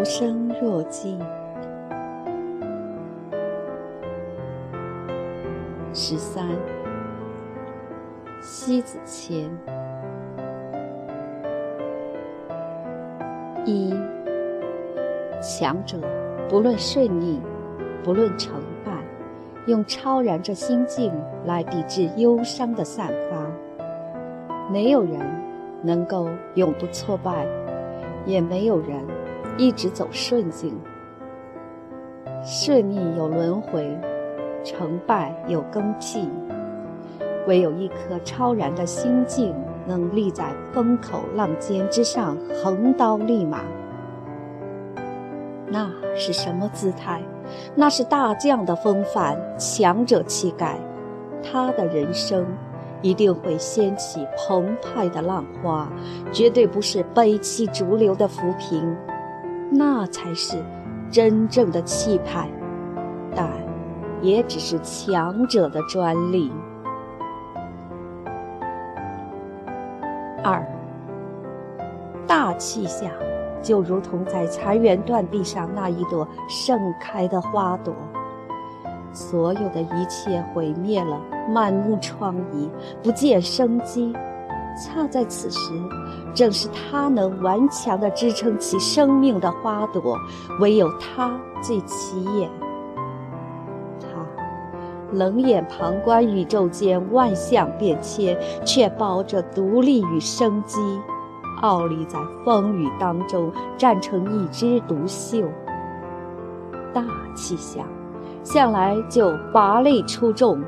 无声若静。十三，西子谦。一，强者不论顺逆，不论成败，用超然这心境来抵制忧伤的散发。没有人能够永不挫败，也没有人一直走顺境。顺逆有轮回。成败有更替，唯有一颗超然的心境，能立在风口浪尖之上，横刀立马。那是什么姿态？那是大将的风范，强者气概。他的人生一定会掀起澎湃的浪花，绝对不是悲泣逐流的浮萍。那才是真正的气派。但。也只是强者的专利。二，大气下，就如同在残垣断壁上那一朵盛开的花朵，所有的一切毁灭了，满目疮痍，不见生机。恰在此时，正是它能顽强地支撑起生命的花朵，唯有它最起眼。它冷眼旁观宇宙间万象变迁，却抱着独立与生机，傲立在风雨当中，站成一枝独秀。大气象，向来就拔类出众。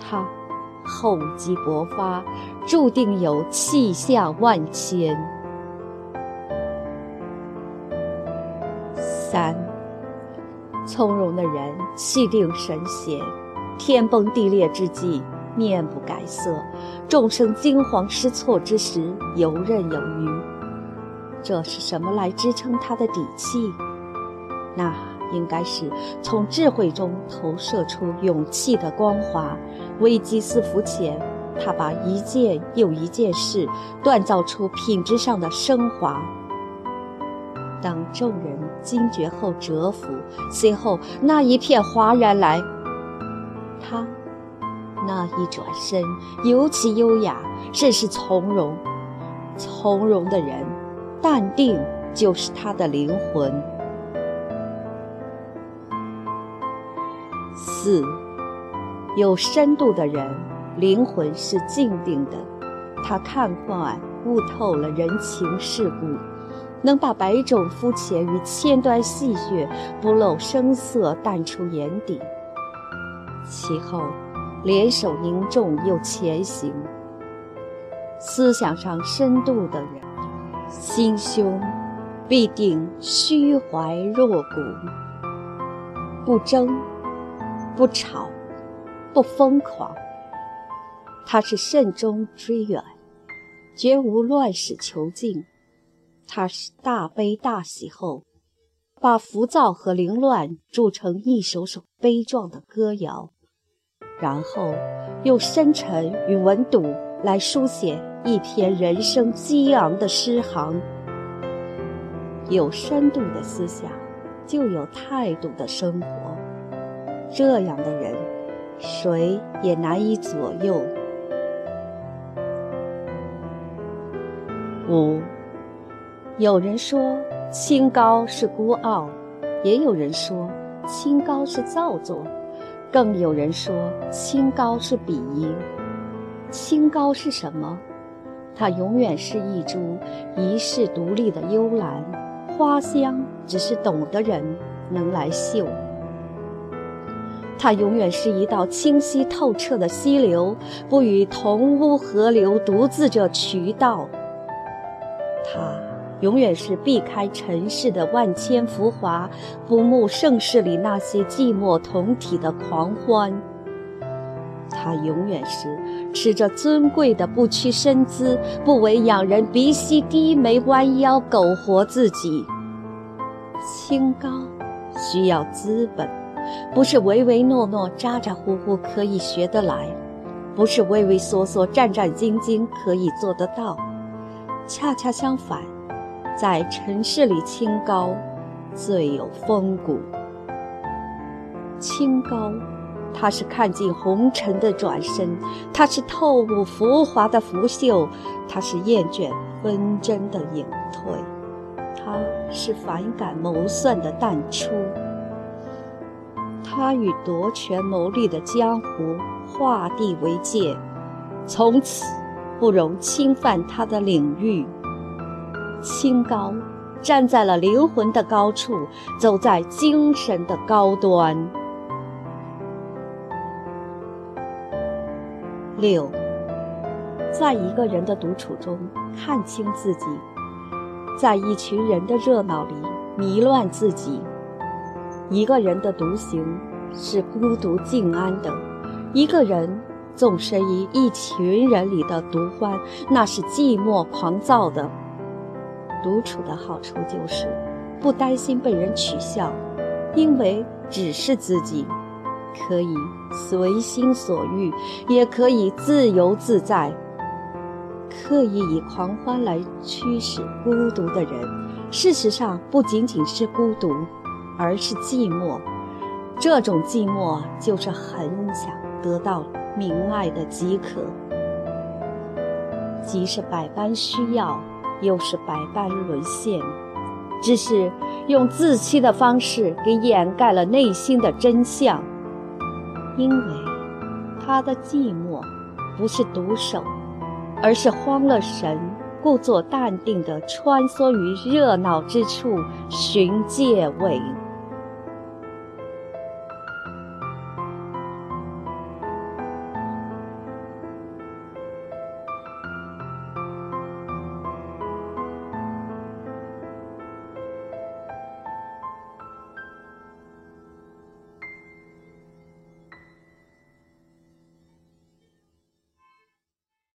它厚积薄发，注定有气象万千。三。从容的人，气定神闲；天崩地裂之际，面不改色；众生惊慌失措之时，游刃有余。这是什么来支撑他的底气？那应该是从智慧中投射出勇气的光华。危机四伏前，他把一件又一件事锻造出品质上的升华。当众人惊觉后折服，随后那一片哗然来，他那一转身尤其优雅，甚是从容。从容的人，淡定就是他的灵魂。四，有深度的人，灵魂是静定的，他看惯悟透了人情世故。能把百种肤浅与千端戏谑不露声色淡出眼底，其后联手凝重又前行。思想上深度的人，心胸必定虚怀若谷，不争，不吵，不疯狂。他是慎终追远，绝无乱世囚禁。他是大悲大喜后，把浮躁和凌乱铸成一首首悲壮的歌谣，然后用深沉与稳笃来书写一篇人生激昂的诗行。有深度的思想，就有态度的生活。这样的人，谁也难以左右。五。有人说清高是孤傲，也有人说清高是造作，更有人说清高是鄙夷。清高是什么？它永远是一株一世独立的幽兰，花香只是懂的人能来嗅。它永远是一道清晰透彻的溪流，不与同污河流独自这渠道。它。永远是避开尘世的万千浮华，不慕盛世里那些寂寞同体的狂欢。他永远是持着尊贵的不屈身姿，不为仰人鼻息低眉弯腰苟活自己。清高需要资本，不是唯唯诺诺咋咋呼呼可以学得来，不是畏畏缩缩战战兢兢可以做得到。恰恰相反。在尘世里清高，最有风骨。清高，它是看尽红尘的转身，它是透悟浮华的拂袖，它是厌倦纷争的隐退，它是反感谋算的淡出。他与夺权谋利的江湖划地为界，从此不容侵犯他的领域。清高，站在了灵魂的高处，走在精神的高端。六，在一个人的独处中看清自己，在一群人的热闹里迷乱自己。一个人的独行是孤独静安的，一个人纵身于一群人里的独欢，那是寂寞狂躁的。独处的好处就是不担心被人取笑，因为只是自己。可以随心所欲，也可以自由自在。刻意以狂欢来驱使孤独的人，事实上不仅仅是孤独，而是寂寞。这种寂寞就是很想得到明爱的饥渴，既是百般需要，又是百般沦陷，只是用自欺的方式给掩盖了内心的真相。因为他的寂寞不是独守，而是慌了神，故作淡定地穿梭于热闹之处，寻借位。